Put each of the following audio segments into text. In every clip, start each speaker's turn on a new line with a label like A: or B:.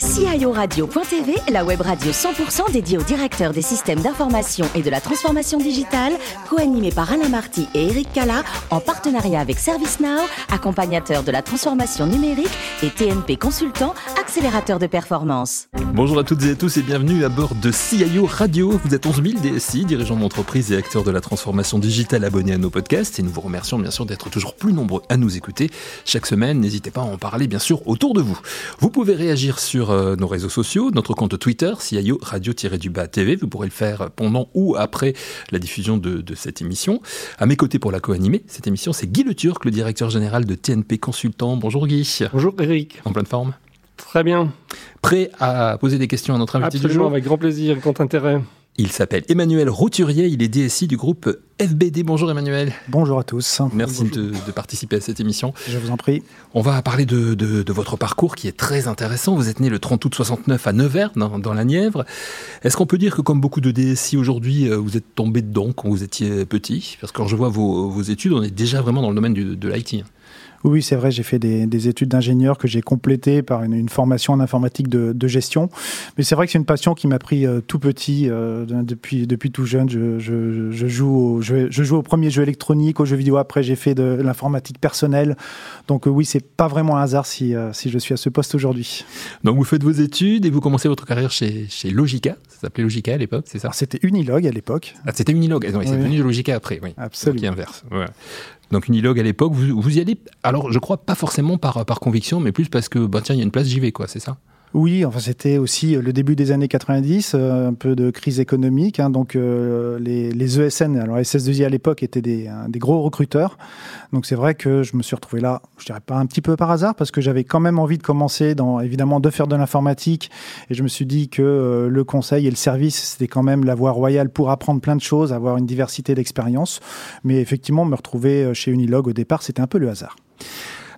A: guys. CIORadio.tv, la web radio 100% dédiée aux directeurs des systèmes d'information et de la transformation digitale, co-animée par Alain Marty et Eric Cala, en partenariat avec ServiceNow, accompagnateur de la transformation numérique et TNP Consultant, accélérateur de performance.
B: Bonjour à toutes et à tous et bienvenue à bord de CIO Radio. Vous êtes 11 000 DSI, dirigeants d'entreprise et acteurs de la transformation digitale abonnés à nos podcasts et nous vous remercions bien sûr d'être toujours plus nombreux à nous écouter chaque semaine. N'hésitez pas à en parler bien sûr autour de vous. Vous pouvez réagir sur euh, nos réseaux sociaux, notre compte Twitter, CIO Radio-du-Bas TV. Vous pourrez le faire pendant ou après la diffusion de, cette émission. À mes côtés pour la co-animer, cette émission, c'est Guy Le Turc, le directeur général de TNP Consultant. Bonjour Guy.
C: Bonjour Eric.
B: En pleine forme?
C: Très bien.
B: Prêt à poser des questions à notre invité
C: du jour? avec grand plaisir et grand intérêt.
B: Il s'appelle Emmanuel Routurier, il est DSI du groupe FBD. Bonjour Emmanuel.
D: Bonjour à tous.
B: Merci de, participer à cette émission.
D: Je vous en prie.
B: On va parler de, votre parcours qui est très intéressant. Vous êtes né le 30 août 69 à Nevers, dans, la Nièvre. Est-ce qu'on peut dire que comme beaucoup de DSI aujourd'hui, euh, vous êtes tombé dedans quand vous étiez petit? Parce que quand je vois vos, études, on est déjà vraiment dans le domaine de l'IT.
D: Oui, c'est vrai, j'ai fait des, études d'ingénieur que j'ai complétées par une, formation en informatique de, gestion. Mais c'est vrai que c'est une passion qui m'a pris euh, tout petit, euh, depuis, depuis tout jeune. Je, joue au, je, joue au premier jeu électronique, aux jeux vidéo. Après, j'ai fait de l'informatique personnelle. Donc euh, oui, c'est pas vraiment un hasard si, si je suis à ce poste aujourd'hui.
B: Donc vous faites vos études et vous commencez votre carrière chez, chez Logica. Ça s'appelait Logica à l'époque, c'est ça
D: C'était Unilog à l'époque.
B: Ah, c'était Unilog. Ah, c'est devenu Logica après, oui.
D: Absolument. Qui
B: inverse. Donc Unilog à l'époque, vous, vous, y allez, alors je crois pas forcément par, par conviction, mais plus parce que, bah, tiens, il y a une place, j'y vais, quoi, c'est ça
D: oui, enfin c'était aussi euh, le début des années 90, euh, un peu de crise économique. Hein, donc euh, les, les, ESN, alors SS2I à l'époque étaient des, des, gros recruteurs. Donc c'est vrai que je me suis retrouvé là, je dirais pas un petit peu par hasard, parce que j'avais quand même envie de commencer, dans, évidemment, de faire de l'informatique. Et je me suis dit que le conseil et le service, c'était quand même la voie royale pour apprendre plein de choses, avoir une diversité d'expériences. Mais effectivement, me retrouver chez Unilog au départ, c'était un peu le hasard.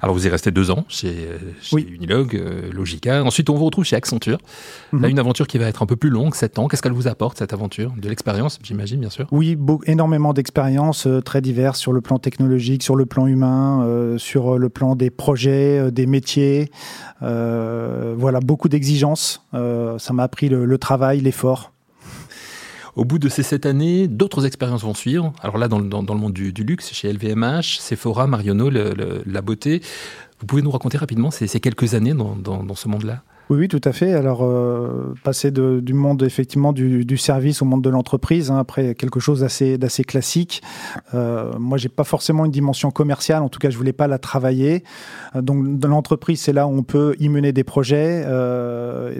B: Alors vous y restez deux ans chez, Unilog, euh, Logica. Ensuite, on vous retrouve chez Accenture. Là, mhm. une aventure qui va être un peu plus longue, sept ans. Qu'est-ce qu'elle vous apporte, cette aventure? De l'expérience, j'imagine, bien sûr
D: Oui, énormément d'expériences euh, très diverses sur le plan technologique, sur le plan humain, euh, sur le plan des projets, des métiers. voilà, beaucoup d'exigences. ça m'a appris le travail, l'effort.
B: Au bout de ces sept années, d'autres expériences vont suivre. Alors là, dans, le monde du, luxe, chez LVMH, Sephora, Marionneau, la beauté. Vous pouvez nous raconter rapidement ces, quelques années dans ce monde-là?
D: Oui, oui, tout à fait. Alors, euh, passer du monde effectivement du, service au monde de l'entreprise, hein, après quelque chose d'assez classique. Euh, moi, j'ai pas forcément une dimension commerciale. En tout cas, je voulais pas la travailler. Euh, donc, dans l'entreprise, c'est là où on peut y mener des projets,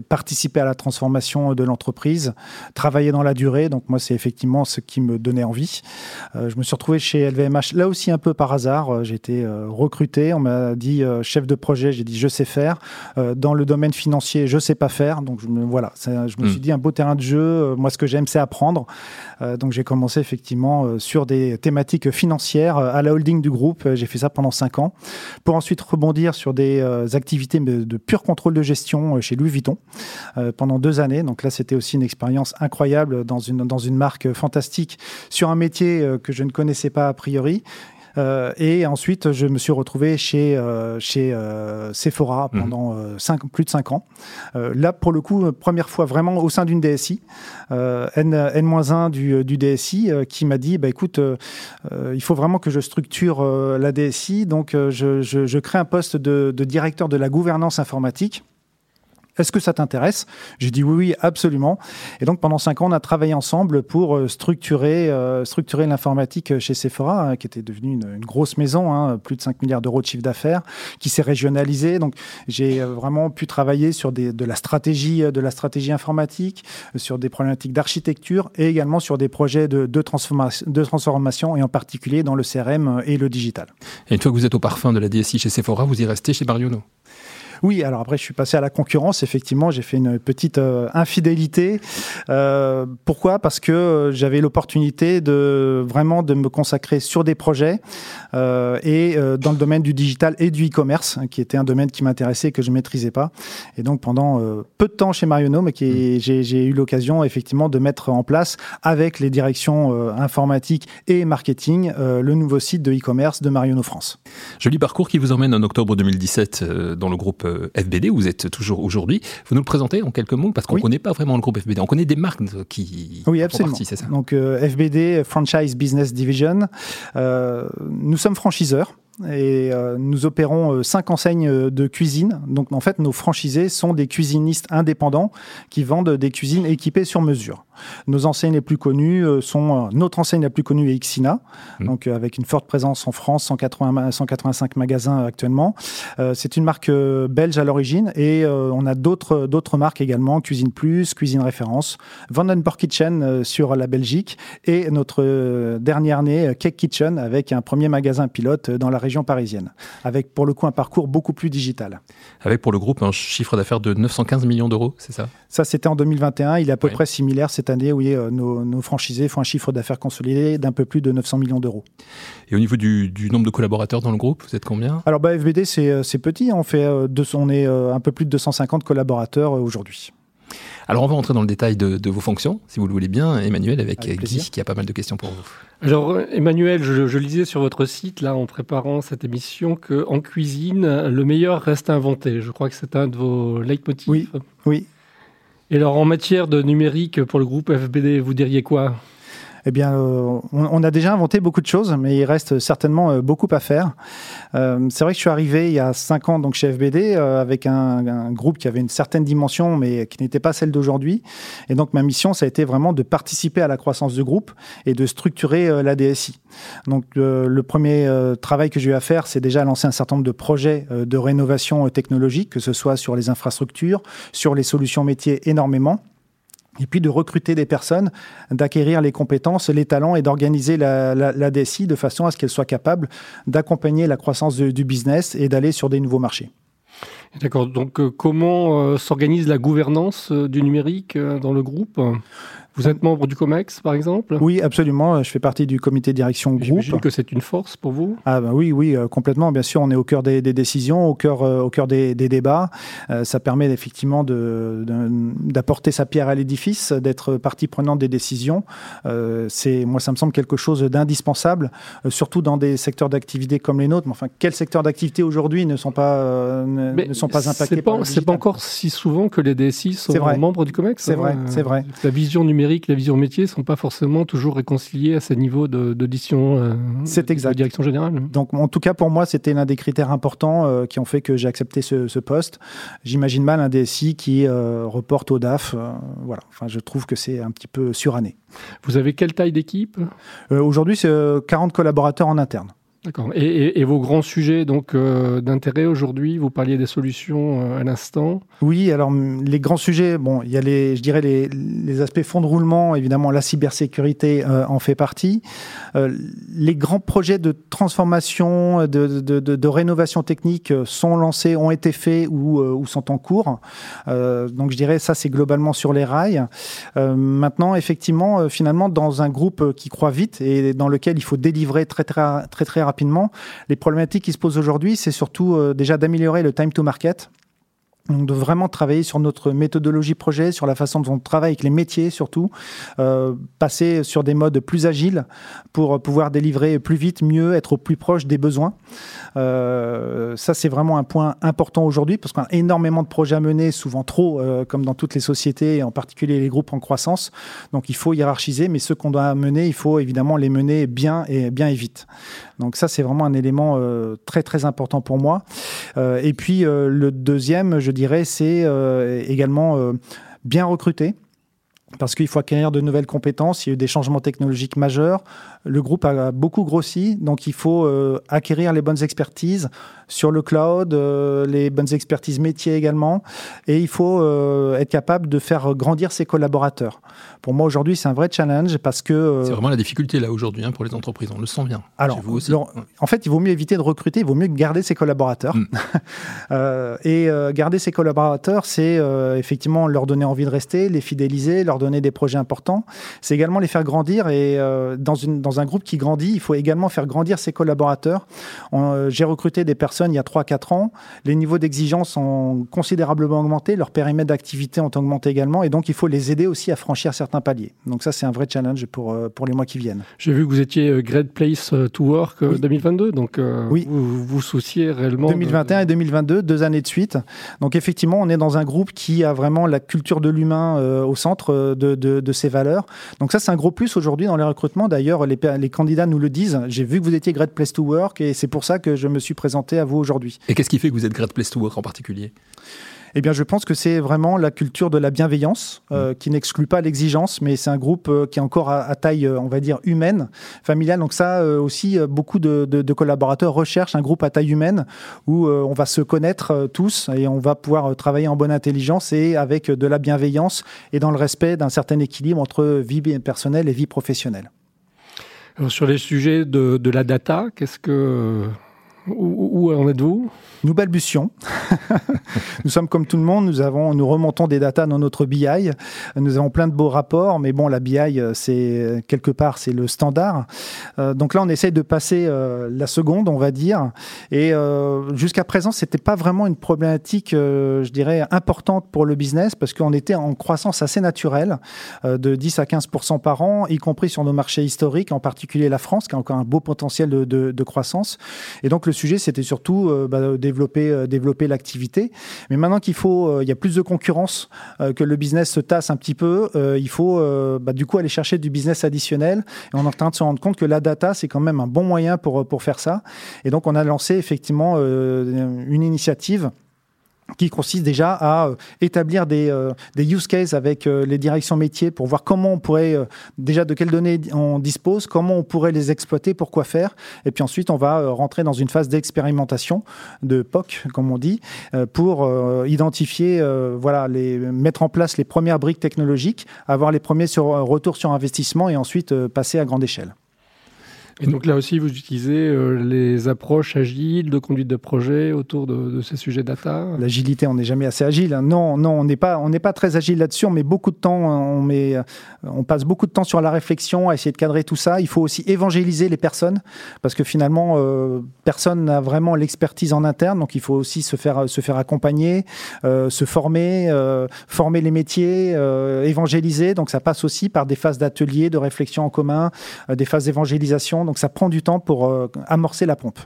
D: participer à la transformation de l'entreprise, travailler dans la durée. Donc, moi, c'est effectivement ce qui me donnait envie. je me suis retrouvé chez LVMH là aussi un peu par hasard. J'ai été recruté. On m'a dit chef de projet. J'ai dit je sais faire dans le domaine financier je sais pas faire. Donc je me, voilà, je me hmm. suis dit un beau terrain de jeu. Euh, moi, ce que j'aime, c'est apprendre. Euh, donc j'ai commencé effectivement euh, sur des thématiques financières à la holding du groupe. J'ai fait ça pendant cinq ans, pour ensuite rebondir sur des activités de pur contrôle de gestion chez Louis Vuitton pendant deux années. Donc là, c'était aussi une expérience incroyable dans une dans une marque fantastique sur un métier que je ne connaissais pas a priori euh, et ensuite, je me suis retrouvé chez, euh, chez euh, Sephora mhm. pendant plus de 5 ans. là, pour le coup, première fois vraiment au sein d'une DSI, N, N-1 du, du, DSI, qui m'a dit, bah, écoute, il faut vraiment que je structure la DSI, donc je, je, je, crée un poste de, de directeur de la gouvernance informatique. Est-ce que ça t'intéresse? J'ai dit oui, oui, absolument. Et donc pendant cinq ans, on a travaillé ensemble pour euh, structurer, euh, structurer l'informatique chez Sephora, hein, qui était devenue une, grosse maison, hein, plus de 5 milliards d'euros de chiffre d'affaires, qui s'est régionalisée. Donc j'ai euh, vraiment pu travailler sur de la stratégie, de la stratégie informatique, sur des problématiques d'architecture et également sur des projets de, transformation, et en particulier dans le CRM et le digital.
B: Et que vous êtes au parfum de la DSI chez Sephora, vous y restez chez Marionneau
D: oui, alors après, je suis passé à la concurrence. Effectivement, j'ai fait une petite euh, infidélité. Euh, pourquoi? Parce que j'avais l'opportunité de vraiment de me consacrer sur des projets euh, et dans le domaine du digital et du e-commerce, hein, qui était un domaine qui m'intéressait et que je maîtrisais pas. Et donc pendant peu de temps chez Marionneau, mais qui mmh. j'ai eu l'occasion effectivement de mettre en place avec les directions informatiques et marketing le nouveau site de e-commerce de Marionneau France.
B: Joli parcours qui vous emmène en octobre 2017 dans le groupe FBD, où vous êtes toujours aujourd'hui. Vous nous le présentez en quelques mots, parce qu'on ne connaît pas vraiment le groupe FBD. On connaît des marques qui
D: oui, absolument. c'est ça? Donc FBD, Franchise Business Division. nous sommes franchiseurs et euh, nous opérons euh, cinq enseignes euh, de cuisine. Donc en fait, nos franchisés sont des cuisinistes indépendants qui vendent des cuisines équipées sur mesure. Nos enseignes les plus connues sont notre enseigne la plus connue est Xina, mmh. donc avec une forte présence en France, 180, 185 magasins actuellement. c'est une marque belge à l'origine et on a d'autres d'autres marques également, Cuisine Plus, Cuisine Référence, Vandenborg Kitchen sur la Belgique et notre dernière née Cake Kitchen avec un premier magasin pilote dans la région parisienne, avec pour le coup un parcours beaucoup plus digital.
B: Avec pour le groupe un chiffre d'affaires de 915 millions d'euros, c'est ça?
D: Ça, c'était en 2021. Il est à peu près similaire cette année. où euh, nos, franchisés font un chiffre d'affaires consolidé d'un peu plus de 900 millions d'euros.
B: Et au niveau du, nombre de collaborateurs dans le groupe, vous êtes combien?
D: Alors, bah, FBD, c'est petit. On, fait, euh, on est euh, un peu plus de 250 collaborateurs aujourd'hui.
B: Alors on va entrer dans le détail de, vos fonctions, si vous le voulez bien, Emmanuel, avec, Guy, qui a pas mal de questions pour vous.
C: Alors Emmanuel, je, lisais sur votre site, là, en préparant cette émission, qu'en cuisine, le meilleur reste à inventer. Je crois que c'est un de vos leitmotifs.
D: Oui, oui.
C: Et alors en matière de numérique pour le groupe FBD, vous diriez quoi?
D: Eh bien, euh, on, a déjà inventé beaucoup de choses, mais il reste certainement euh, beaucoup à faire. Euh, c'est vrai que je suis arrivé il y a cinq ans donc chez FBD avec un, groupe qui avait une certaine dimension, mais qui n'était pas celle d'aujourd'hui. Et donc ma mission, ça a été vraiment de participer à la croissance du groupe et de structurer la DSI. Donc le premier travail que j'ai eu à faire, c'est déjà lancer un certain nombre de projets de rénovation technologique, que ce soit sur les infrastructures, sur les solutions métiers énormément et puis de recruter des personnes, d'acquérir les compétences, les talents et d'organiser la, DSI de façon à ce qu'elle soit capable d'accompagner la croissance du business et d'aller sur des nouveaux marchés.
C: D'accord. Donc, euh, comment euh, s'organise la gouvernance euh, du numérique dans le groupe? Vous êtes membre du COMEX, par exemple?
D: Oui, absolument. Je fais partie du comité de direction groupe.
C: J'imagine que c'est une force pour vous?
D: Ah ben oui, oui, complètement. Bien sûr, on est au cœur des, décisions, au cœur, au cœur des, débats. ça permet effectivement d'apporter sa pierre à l'édifice, d'être partie prenante des décisions. c'est moi, ça me semble quelque chose d'indispensable, surtout dans des secteurs d'activité comme les nôtres. Mais enfin, quels secteurs d'activité aujourd'hui ne sont pas ne sont pas impactés
C: C'est pas, pas encore si souvent que les DSI sont membres du COMEX.
D: C'est vrai, hein. c'est vrai.
C: La vision numérique, la vision métier ne sont pas forcément toujours réconciliées à ces niveaux d'audition euh,
D: c'est exact.
C: de direction générale.
D: Donc, en tout cas, pour moi, c'était l'un des critères importants euh, qui ont fait que j'ai accepté ce, poste. J'imagine mal un DSI qui euh, reporte au DAF. voilà. Enfin, je trouve que c'est un petit peu suranné.
C: Vous avez quelle taille d'équipe?
D: Aujourd'hui, c'est 40 collaborateurs en interne.
C: D'accord. Et, vos grands sujets donc euh, d'intérêt aujourd'hui, vous parliez des solutions euh, à l'instant.
D: Oui, alors les grands sujets, bon, il y a les, je dirais les, aspects fonds de roulement, évidemment la cybersécurité euh, en fait partie. les grands projets de transformation, de, de, rénovation technique sont lancés, ont été faits ou, ou sont en cours. donc je dirais ça c'est globalement sur les rails. maintenant, effectivement, finalement, dans un groupe qui croit vite et dans lequel il faut délivrer très très très très rapidement. Les problématiques qui se posent aujourd'hui, c'est surtout euh, déjà d'améliorer le time to market. Donc de vraiment travailler sur notre méthodologie projet, sur la façon dont on travaille avec les métiers surtout, euh, passer sur des modes plus agiles pour pouvoir délivrer plus vite, mieux, être au plus proche des besoins. Euh, ça c'est vraiment un point important aujourd'hui parce qu'on a énormément de projets à mener, souvent trop, comme dans toutes les sociétés, et en particulier les groupes en croissance. Donc il faut hiérarchiser, mais ceux qu'on doit mener, il faut évidemment les mener bien et bien et vite. Donc ça, c'est vraiment un élément euh, très très important pour moi. Euh, et puis euh, le deuxième, je dirais, c'est également bien recruter parce qu'il faut acquérir de nouvelles compétences. Il y a eu des changements technologiques majeurs. Le groupe a beaucoup grossi, donc il faut acquérir les bonnes expertises sur le cloud, les bonnes expertises métiers également, et il faut être capable de faire grandir ses collaborateurs. Pour moi, aujourd'hui, c'est un vrai challenge parce que.
B: Euh, c'est vraiment la difficulté là aujourd'hui hein, pour les entreprises. On le sent bien.
D: Alors, en fait, il vaut mieux éviter de recruter, il vaut mieux garder ses collaborateurs. Hmm. Euh, et euh, garder ses collaborateurs, c'est effectivement leur donner envie de rester, les fidéliser, leur donner des projets importants, c'est également les faire grandir. Et euh, dans, une, dans un groupe qui grandit, il faut également faire grandir ses collaborateurs. Euh, j'ai recruté des personnes il y a 3-4 ans. Les niveaux d'exigence ont considérablement augmenté, leurs périmètres d'activité ont augmenté également. Et donc, il faut les aider aussi à franchir certains paliers. Donc ça, c'est un vrai challenge pour, pour les mois qui viennent.
C: J'ai vu que vous étiez Great Place to Work 2022. Donc, oui. vous vous souciez réellement
D: 2021 et 2022, deux années de suite. Donc effectivement, on est dans un groupe qui a vraiment la culture de l'humain euh, au centre de, ses valeurs. Donc ça, c'est un gros plus aujourd'hui dans les recrutements. D'ailleurs, les, les, candidats nous le disent. J'ai vu que vous étiez Great Place to Work et c'est pour ça que je me suis présenté à vous aujourd'hui.
B: Et qu'est-ce qui fait que vous êtes Great Place to Work en particulier?
D: Eh bien, je pense que c'est vraiment la culture de la bienveillance euh, mm. qui n'exclut pas l'exigence, mais c'est un groupe euh, qui est encore à, taille, euh, on va dire, humaine, familiale. Donc ça aussi, beaucoup de, de, collaborateurs recherchent un groupe à taille humaine où on va se connaître tous et on va pouvoir travailler en bonne intelligence et avec de la bienveillance et dans le respect d'un certain équilibre entre vie personnelle et vie professionnelle.
C: Alors, sur les sujets de, de la data, qu'est-ce que où, en êtes-vous?
D: Nous balbutions. nous sommes comme tout le monde, nous, avons, nous remontons des datas dans notre BI. Nous avons plein de beaux rapports, mais bon, la BI, c'est quelque part, c'est le standard. Euh, donc là, on essaye de passer euh, la seconde, on va dire. Et euh, jusqu'à présent, c'était pas vraiment une problématique, je dirais, importante pour le business, parce qu'on était en croissance assez naturelle, de 10 à 15% par an, y compris sur nos marchés historiques, en particulier la France, qui a encore un beau potentiel de, de, croissance. Et donc, le sujet, c'était surtout euh, bah, développer, euh, développer l'activité. Mais maintenant qu'il faut, euh, il y a plus de concurrence, que le business se tasse un petit peu, il faut bah, du coup aller chercher du business additionnel. Et on est en train de se rendre compte que la data, c'est quand même un bon moyen pour, pour faire ça. Et donc, on a lancé effectivement une initiative qui consiste déjà à euh, établir des, euh, des, use cases avec euh, les directions métiers pour voir comment on pourrait, déjà de quelles données on dispose, comment on pourrait les exploiter, pour quoi faire. Et puis ensuite, on va rentrer dans une phase d'expérimentation, de POC, comme on dit, pour identifier, voilà, les, mettre en place les premières briques technologiques, avoir les premiers sur, retours sur investissement et ensuite passer à grande échelle.
C: Et donc là aussi, vous utilisez euh, les approches agiles de conduite de projet autour de, ces sujets data
D: L'agilité, on n'est jamais assez agile. Hein. Non, non, on n'est pas, pas très agile là-dessus. On beaucoup de temps, on met, on passe beaucoup de temps sur la réflexion, à essayer de cadrer tout ça. Il faut aussi évangéliser les personnes parce que finalement, euh, personne n'a vraiment l'expertise en interne. Donc il faut aussi se faire, se faire accompagner, euh, se former, former les métiers, évangéliser. Donc ça passe aussi par des phases d'ateliers, de réflexion en commun, des phases d'évangélisation donc ça prend du temps pour euh, amorcer la pompe.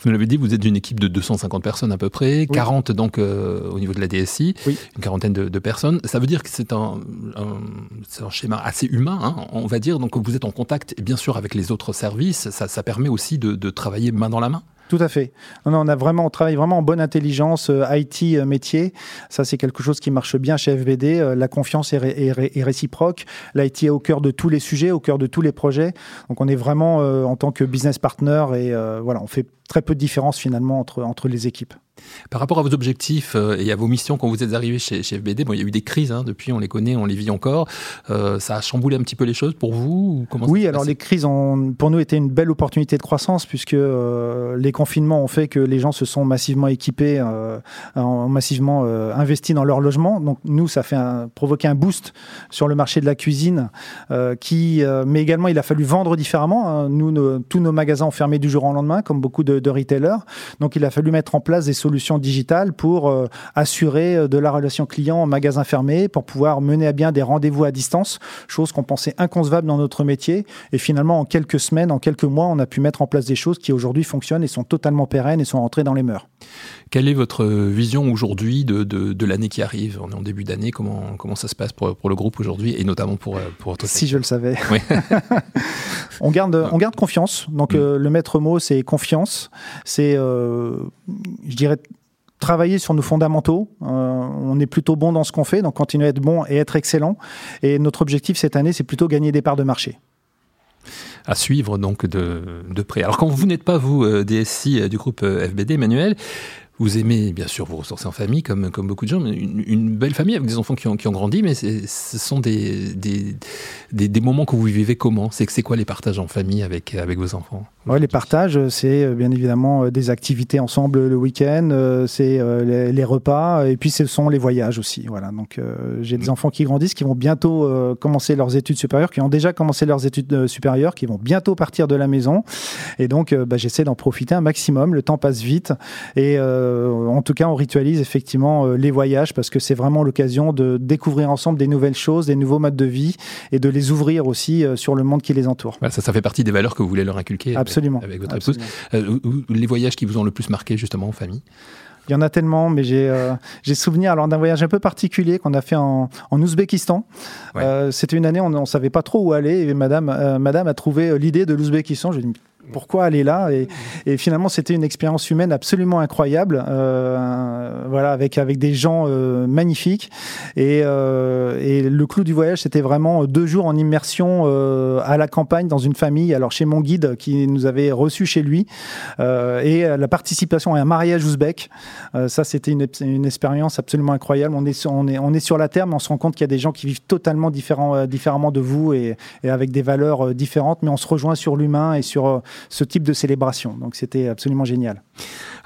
B: Vous nous l'avez dit, vous êtes une équipe de 250 personnes à peu près, 40 donc euh, au niveau de la DSI, une quarantaine de, personnes. Ça veut dire que c'est un, un, schéma assez humain, hein, on va dire. Donc vous êtes en contact, bien sûr, avec les autres services. Ça, permet aussi de travailler main dans la main.
D: Tout à fait. Non, on a vraiment, on travaille vraiment en bonne intelligence euh, IT euh, métier. Ça, c'est quelque chose qui marche bien chez FBD. Euh, la confiance est, est, réciproque. L'IT est au cœur de tous les sujets, au cœur de tous les projets. Donc, on est vraiment en tant que business partner et voilà, on fait très peu de différence finalement entre les équipes.
B: Par rapport à vos objectifs euh, et à vos missions quand vous êtes arrivé chez, FBD, bon, il y a eu des crises hein, depuis, on les connaît, on les vit encore. Euh, ça a chamboulé un petit peu les choses pour vous
D: Oui, alors les crises ont pour nous été une belle opportunité de croissance puisque euh, les confinements ont fait que les gens se sont massivement équipés, ont massivement investi dans leur logement. Donc nous, ça fait un, provoquer un boost sur le marché de la cuisine, qui, mais également il a fallu vendre différemment. Hein. Nous, tous nos magasins ont fermé du jour au lendemain, comme beaucoup de, de retailers. Donc il a fallu mettre en place des solutions solutions digitales pour euh, assurer euh, de la relation client en magasin fermé, pour pouvoir mener à bien des rendez-vous à distance, chose qu'on pensait inconcevable dans notre métier. Et finalement, en quelques semaines, en quelques mois, on a pu mettre en place des choses qui aujourd'hui fonctionnent et sont totalement pérennes et sont rentrées dans les mœurs.
B: Quelle est votre vision aujourd'hui de, de, l'année qui arrive? On est en début d'année, comment, comment ça se passe pour, pour le groupe aujourd'hui et notamment pour, euh, pour votre
D: Si je le savais. on, garde, on garde confiance. Donc mm. le maître mot, c'est confiance. C'est, je dirais, travailler sur nos fondamentaux. Euh, on est plutôt bon dans ce qu'on fait, donc continuer à être bon et être excellent. Et notre objectif cette année, c'est plutôt gagner des parts de marché.
B: à suivre donc de, de près. Alors quand vous n'êtes pas vous DSI du groupe FBD, Emmanuel, vous aimez bien sûr vous ressourcer en famille, comme, comme beaucoup de gens, mais une, belle famille avec des enfants qui ont, qui ont grandi, mais ce sont des des, des, moments que vous vivez comment? C'est c'est quoi les partages en famille avec, avec vos enfants?
D: Ouais, Les partages, c'est euh, bien évidemment euh, des activités ensemble le week-end, euh, c'est les, repas, et puis ce sont les voyages aussi. Voilà. Donc j'ai des mm. enfants qui grandissent, qui vont bientôt commencer leurs études supérieures, qui ont déjà commencé leurs études supérieures, qui vont bientôt partir de la maison. Et donc bah, j'essaie d'en profiter un maximum. Le temps passe vite. Et en tout cas, on ritualise effectivement euh, les voyages parce que c'est vraiment l'occasion de découvrir ensemble des nouvelles choses, des nouveaux modes de vie et de les ouvrir aussi euh, sur le monde qui les entoure.
B: ça, ça fait partie des valeurs que vous voulez leur inculquer
D: Absolument.
B: avec, votre épouse. les voyages qui vous ont le plus marqué justement en famille?
D: Il y en a tellement, mais j'ai souvenir alors d'un voyage un peu particulier qu'on a fait en, en Ouzbékistan. C'était une année, on ne savait pas trop où aller, et Madame, Madame a trouvé l'idée de l'Ouzbékistan. Dit pourquoi aller là et, finalement, c'était une expérience humaine absolument incroyable, euh, voilà, avec avec des gens euh, magnifiques. Et, euh, et, le clou du voyage, c'était vraiment deux jours en immersion à la campagne dans une famille. Alors chez mon guide qui nous avait reçus chez lui et la participation à un mariage ouzbek. ça, c'était une, une, expérience absolument incroyable. On est on est on est sur la terre, mais on se rend compte qu'il y a des gens qui vivent totalement différents, différemment de vous et, et avec des valeurs différentes, mais on se rejoint sur l'humain et sur ce type de célébration. Donc c'était absolument génial.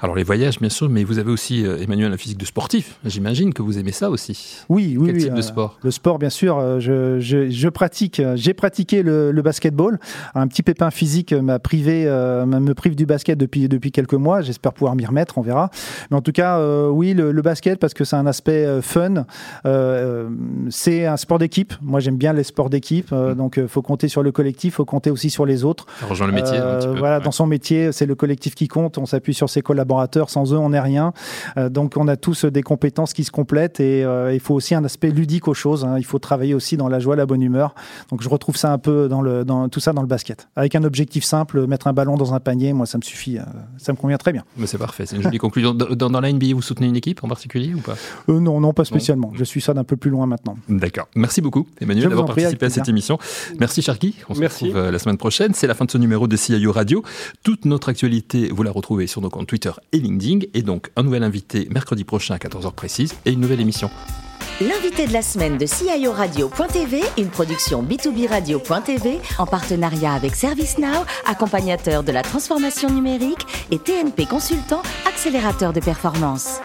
B: Alors les voyages, bien sûr, mais vous avez aussi, euh, Emmanuel, un physique de sportif. J'imagine que vous aimez ça aussi.
D: Oui, oui.
B: Quel type
D: de
B: euh, sport?
D: Le sport, bien sûr. Euh, je, je, pratique. J'ai pratiqué le, basketball. Un petit pépin physique m'a privé, me prive du basket depuis depuis quelques mois. J'espère pouvoir m'y remettre. On verra. Mais en tout cas, oui, le, basket parce que c'est un aspect fun. c'est un sport d'équipe. Moi, j'aime bien les sports d'équipe. Mm. Donc, il faut compter sur le collectif. Il faut compter aussi sur les autres.
B: Ça rejoint le métier. Un petit peu,
D: voilà, dans son métier, c'est le collectif qui compte. On s'appuie sur ses collaborateurs sans eux, on n'est rien. Euh, donc on a tous des compétences qui se complètent et euh, il faut aussi un aspect ludique aux choses. Hein. Il faut travailler aussi dans la joie, la bonne humeur. Donc je retrouve ça un peu dans, le, dans tout ça dans le basket. Avec un objectif simple, mettre un ballon dans un panier, moi ça me suffit, euh, ça me convient très bien.
B: Mais c'est parfait, c'est une jolie conclusion. Dans, dans, la NBA, vous soutenez une équipe en particulier ou pas?
D: Non, non, pas spécialement. Je suis ça d'un peu plus loin maintenant.
B: D'accord. Merci beaucoup, Emmanuel, d'avoir participé à cette émission. Merci, Sharky. On se retrouve la semaine prochaine. C'est la fin de ce numéro de CIO Radio. Toute notre actualité, vous la retrouvez sur nos comptes Twitter et LinkedIn. Et donc, un nouvel invité mercredi prochain à 14h précise et une nouvelle émission.
A: L'invité de la semaine de CIO Radio.tv, une production B2B Radio.tv en partenariat avec ServiceNow, accompagnateur de la transformation numérique et TNP Consultant, accélérateur de performance.